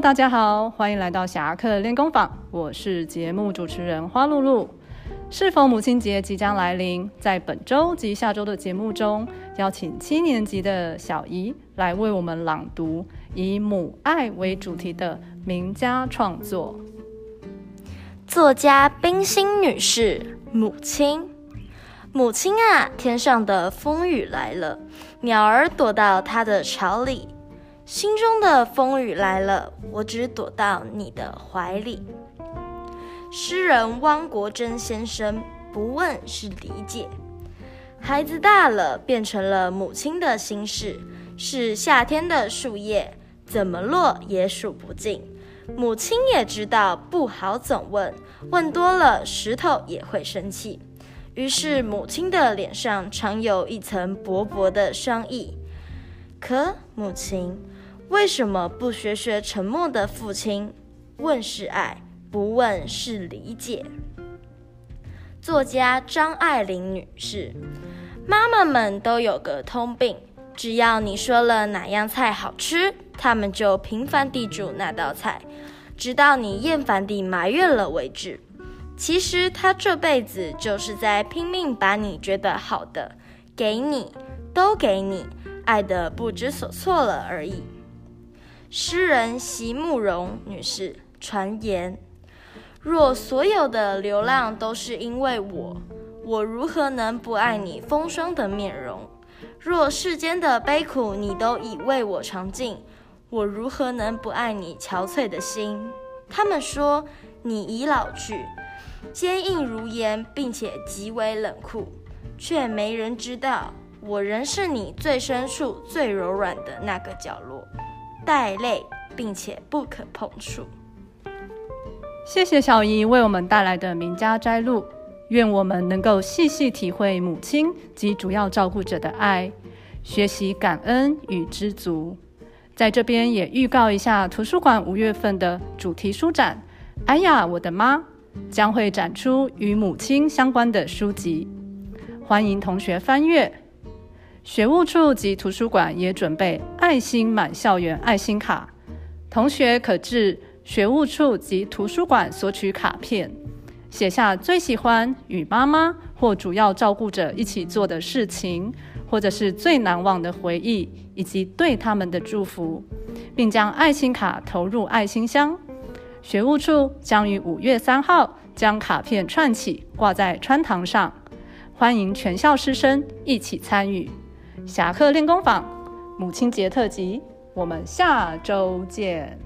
大家好，欢迎来到侠客练功坊，我是节目主持人花露露。是否母亲节即将来临，在本周及下周的节目中，邀请七年级的小姨来为我们朗读以母爱为主题的名家创作。作家冰心女士，母亲，母亲啊，天上的风雨来了，鸟儿躲到它的巢里，心中的风雨来了，我只躲到你的怀里。诗人汪国真先生不问是理解，孩子大了变成了母亲的心事，是夏天的树叶，怎么落也数不尽。母亲也知道不好总问，问多了石头也会生气。于是母亲的脸上常有一层薄薄的霜意。可母亲为什么不学学沉默的父亲？问是爱。不问是理解。作家张爱玲女士，妈妈们都有个通病，只要你说了哪样菜好吃，他们就频繁地煮那道菜，直到你厌烦地埋怨了为止。其实她这辈子就是在拼命把你觉得好的给你，都给你，爱得不知所措了而已。诗人席慕容女士传言。若所有的流浪都是因为我，我如何能不爱你风霜的面容？若世间的悲苦你都已为我尝尽，我如何能不爱你憔悴的心？他们说你已老去，坚硬如岩，并且极为冷酷，却没人知道，我仍是你最深处、最柔软的那个角落，带泪并且不可碰触。谢谢小姨为我们带来的名家摘录，愿我们能够细细体会母亲及主要照顾者的爱，学习感恩与知足。在这边也预告一下，图书馆五月份的主题书展“哎呀，我的妈”将会展出与母亲相关的书籍，欢迎同学翻阅。学务处及图书馆也准备爱心满校园爱心卡，同学可至。学务处及图书馆索取卡片，写下最喜欢与妈妈或主要照顾者一起做的事情，或者是最难忘的回忆，以及对他们的祝福，并将爱心卡投入爱心箱。学务处将于五月三号将卡片串起挂在穿堂上，欢迎全校师生一起参与。侠客练功坊母亲节特辑，我们下周见。